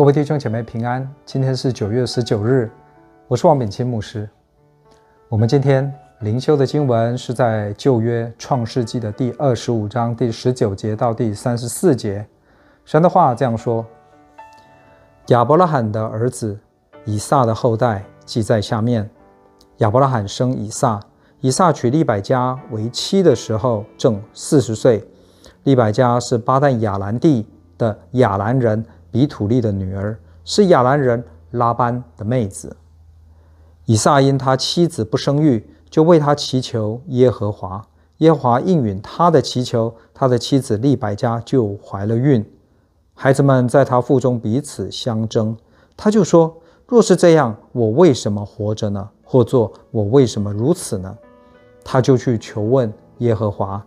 各位弟兄姐妹平安，今天是九月十九日，我是王炳钦牧师。我们今天灵修的经文是在旧约创世纪的第二十五章第十九节到第三十四节。神的话这样说：亚伯拉罕的儿子以撒的后代记在下面。亚伯拉罕生以撒，以撒娶利百加为妻的时候正四十岁。利百加是巴旦亚兰地的亚兰人。比土利的女儿是亚兰人拉班的妹子。以撒因他妻子不生育，就为他祈求耶和华。耶和华应允他的祈求，他的妻子利百加就怀了孕。孩子们在他腹中彼此相争，他就说：“若是这样，我为什么活着呢？或做我为什么如此呢？”他就去求问耶和华。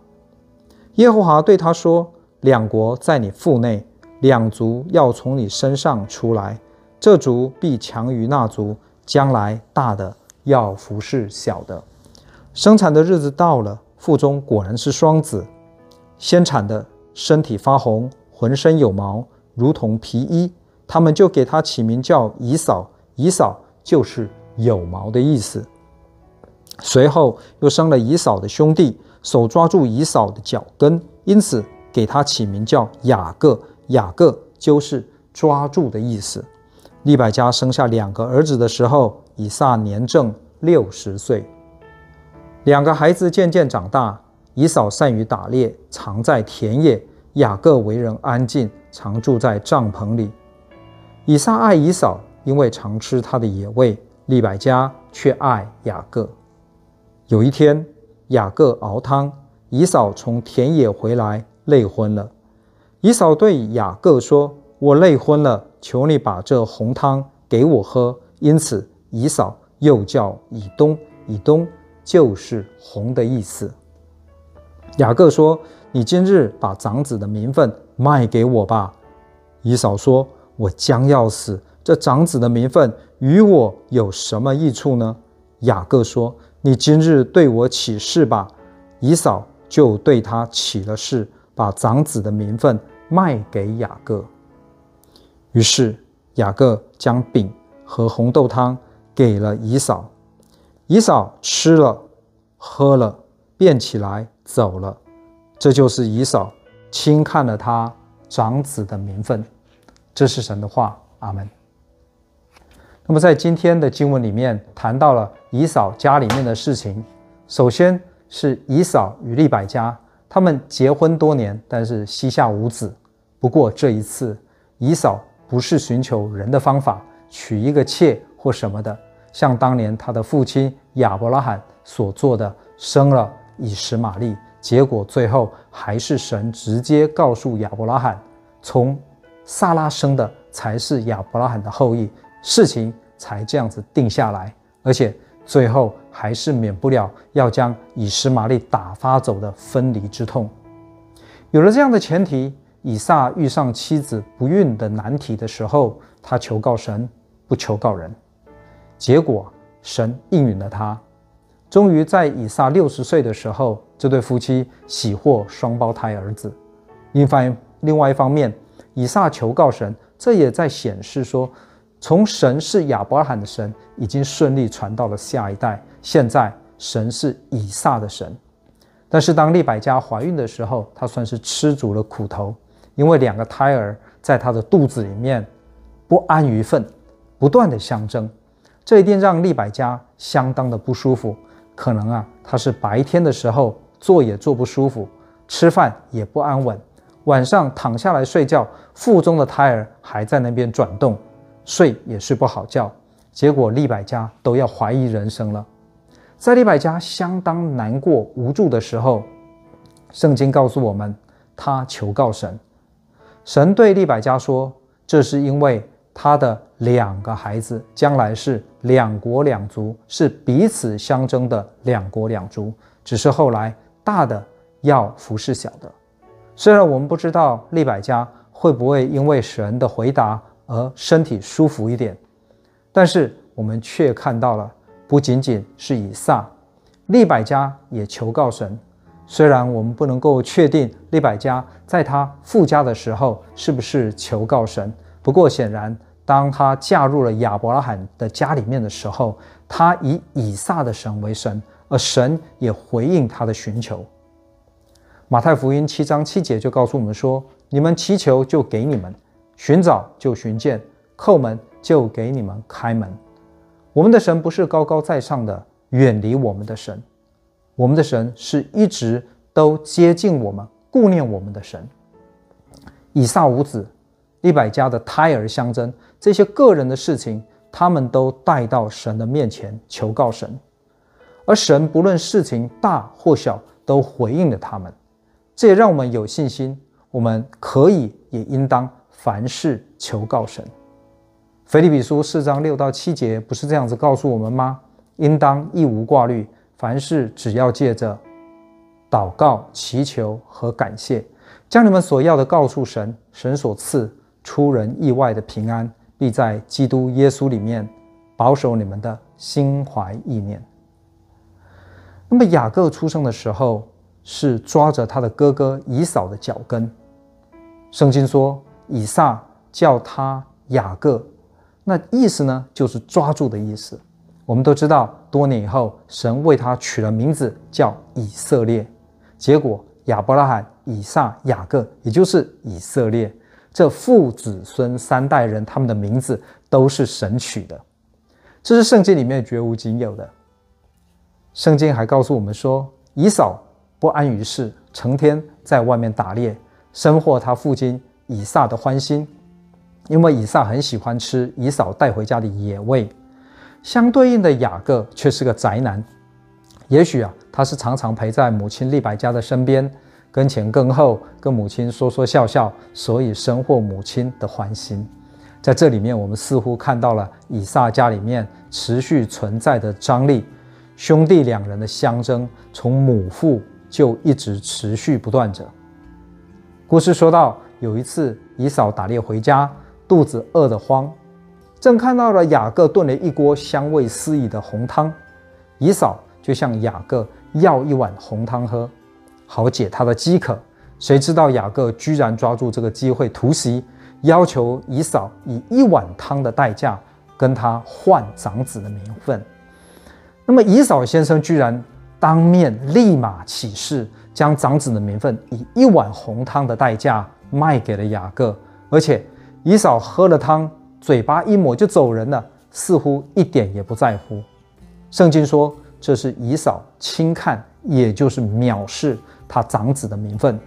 耶和华对他说：“两国在你腹内。”两族要从你身上出来，这族必强于那族，将来大的要服侍小的。生产的日子到了，腹中果然是双子。先产的身体发红，浑身有毛，如同皮衣。他们就给他起名叫以扫，以扫就是有毛的意思。随后又生了以扫的兄弟，手抓住以扫的脚跟，因此给他起名叫雅各。雅各就是抓住的意思。利百加生下两个儿子的时候，以撒年正六十岁。两个孩子渐渐长大，以扫善于打猎，常在田野；雅各为人安静，常住在帐篷里。以撒爱以扫，因为常吃他的野味；利百加却爱雅各。有一天，雅各熬汤，以扫从田野回来，累昏了。以扫对雅各说：“我累昏了，求你把这红汤给我喝。”因此，以扫又叫以东，以东就是红的意思。雅各说：“你今日把长子的名分卖给我吧。”以扫说：“我将要死，这长子的名分与我有什么益处呢？”雅各说：“你今日对我起誓吧。”以扫就对他起了誓，把长子的名分。卖给雅各。于是雅各将饼和红豆汤给了姨嫂，姨嫂吃了喝了，便起来走了。这就是姨嫂轻看了他长子的名分。这是神的话，阿门。那么在今天的经文里面谈到了姨嫂家里面的事情，首先是姨嫂与利百加。他们结婚多年，但是膝下无子。不过这一次，以扫不是寻求人的方法，娶一个妾或什么的，像当年他的父亲亚伯拉罕所做的，生了以实玛利。结果最后还是神直接告诉亚伯拉罕，从撒拉生的才是亚伯拉罕的后裔，事情才这样子定下来。而且最后。还是免不了要将以实玛利打发走的分离之痛。有了这样的前提，以撒遇上妻子不孕的难题的时候，他求告神，不求告人。结果神应允了他。终于在以撒六十岁的时候，这对夫妻喜获双胞胎儿子。另外另外一方面，以撒求告神，这也在显示说，从神是亚伯拉罕的神，已经顺利传到了下一代。现在神是以撒的神，但是当利百加怀孕的时候，她算是吃足了苦头，因为两个胎儿在她的肚子里面不安于分，不断的相争，这一定让利百加相当的不舒服。可能啊，他是白天的时候坐也坐不舒服，吃饭也不安稳，晚上躺下来睡觉，腹中的胎儿还在那边转动，睡也睡不好觉，结果利百加都要怀疑人生了。在利百加相当难过、无助的时候，圣经告诉我们，他求告神。神对利百加说：“这是因为他的两个孩子将来是两国两族，是彼此相争的两国两族。只是后来大的要服侍小的。虽然我们不知道利百加会不会因为神的回答而身体舒服一点，但是我们却看到了。”不仅仅是以撒，利百加也求告神。虽然我们不能够确定利百加在他父家的时候是不是求告神，不过显然，当他嫁入了亚伯拉罕的家里面的时候，他以以撒的神为神，而神也回应他的寻求。马太福音七章七节就告诉我们说：“你们祈求，就给你们；寻找，就寻见；叩门，就给你们开门。”我们的神不是高高在上的，远离我们的神，我们的神是一直都接近我们、顾念我们的神。以撒无子，利百加的胎儿相争，这些个人的事情，他们都带到神的面前求告神，而神不论事情大或小，都回应了他们。这也让我们有信心，我们可以也应当凡事求告神。腓立比书四章六到七节不是这样子告诉我们吗？应当一无挂虑，凡事只要借着祷告、祈求和感谢，将你们所要的告诉神，神所赐出人意外的平安，必在基督耶稣里面保守你们的心怀意念。那么雅各出生的时候是抓着他的哥哥以扫的脚跟，圣经说以撒叫他雅各。那意思呢，就是抓住的意思。我们都知道，多年以后，神为他取了名字叫以色列。结果，亚伯拉罕、以撒、雅各，也就是以色列，这父子孙三代人，他们的名字都是神取的。这是圣经里面绝无仅有的。圣经还告诉我们说，以扫不安于世，成天在外面打猎，深获他父亲以撒的欢心。因为以撒很喜欢吃以扫带回家的野味，相对应的雅各却是个宅男。也许啊，他是常常陪在母亲利百加的身边，跟前跟后，跟母亲说说笑笑，所以深获母亲的欢心。在这里面，我们似乎看到了以撒家里面持续存在的张力，兄弟两人的相争，从母父就一直持续不断着。故事说到有一次，以扫打猎回家。肚子饿得慌，正看到了雅各炖了一锅香味四溢的红汤，以扫就向雅各要一碗红汤喝，好解他的饥渴。谁知道雅各居然抓住这个机会突袭，要求以扫以一碗汤的代价跟他换长子的名分。那么以扫先生居然当面立马起誓，将长子的名分以一碗红汤的代价卖给了雅各，而且。以扫喝了汤，嘴巴一抹就走人了，似乎一点也不在乎。圣经说这是以扫轻看，也就是藐视他长子的名分。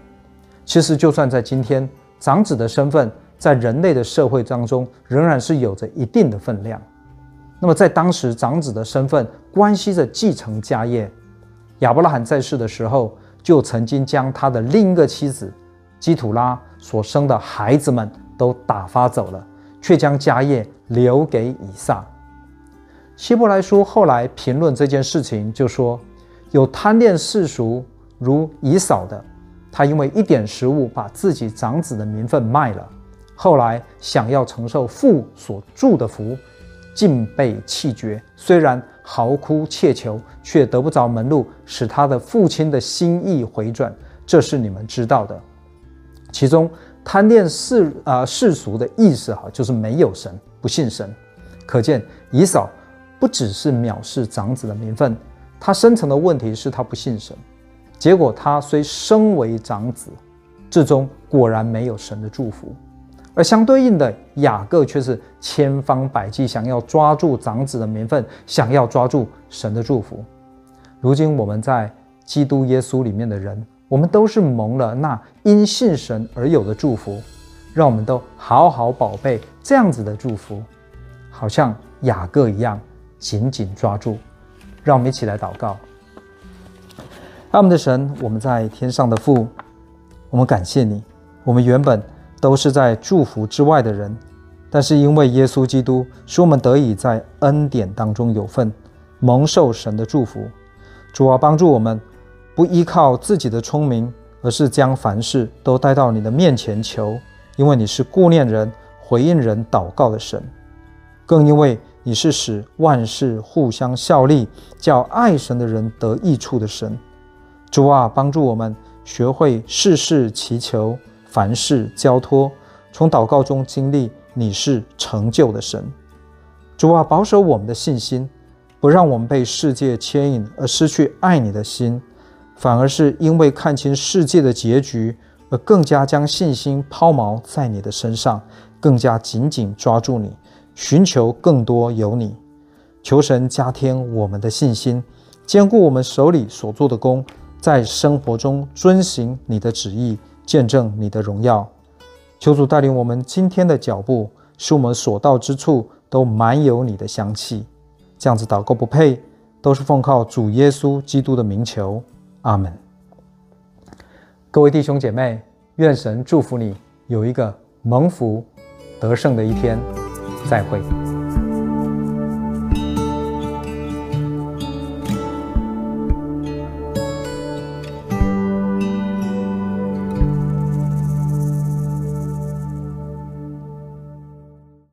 其实，就算在今天，长子的身份在人类的社会当中仍然是有着一定的分量。那么，在当时，长子的身份关系着继承家业。亚伯拉罕在世的时候，就曾经将他的另一个妻子基土拉所生的孩子们。都打发走了，却将家业留给以撒。希伯来书后来评论这件事情，就说有贪恋世俗如以扫的，他因为一点食物把自己长子的名分卖了，后来想要承受父所祝的福，竟被弃绝。虽然嚎哭切求，却得不着门路，使他的父亲的心意回转。这是你们知道的，其中。贪恋世啊、呃、世俗的意思哈，就是没有神，不信神。可见以扫不只是藐视长子的名分，他深层的问题是他不信神。结果他虽身为长子，至终果然没有神的祝福。而相对应的雅各却是千方百计想要抓住长子的名分，想要抓住神的祝福。如今我们在基督耶稣里面的人。我们都是蒙了那因信神而有的祝福，让我们都好好宝贝这样子的祝福，好像雅各一样紧紧抓住。让我们一起来祷告。阿们的神，我们在天上的父，我们感谢你。我们原本都是在祝福之外的人，但是因为耶稣基督，使我们得以在恩典当中有份，蒙受神的祝福。主啊，帮助我们。不依靠自己的聪明，而是将凡事都带到你的面前求，因为你是顾念人、回应人祷告的神，更因为你是使万事互相效力，叫爱神的人得益处的神。主啊，帮助我们学会事事祈求，凡事交托，从祷告中经历你是成就的神。主啊，保守我们的信心，不让我们被世界牵引而失去爱你的心，反而是因为看清世界的结局，而更加将信心抛锚在你的身上，更加紧紧抓住你，寻求更多有你。求神加添我们的信心，坚固我们手里所做的工，在生活中遵行你的旨意，见证你的荣耀。求主带领我们今天的脚步，使我们所到之处。都满有你的香气，这样子祷告不配，都是奉靠主耶稣基督的名求，阿门。各位弟兄姐妹，愿神祝福你有一个蒙福得胜的一天，再会。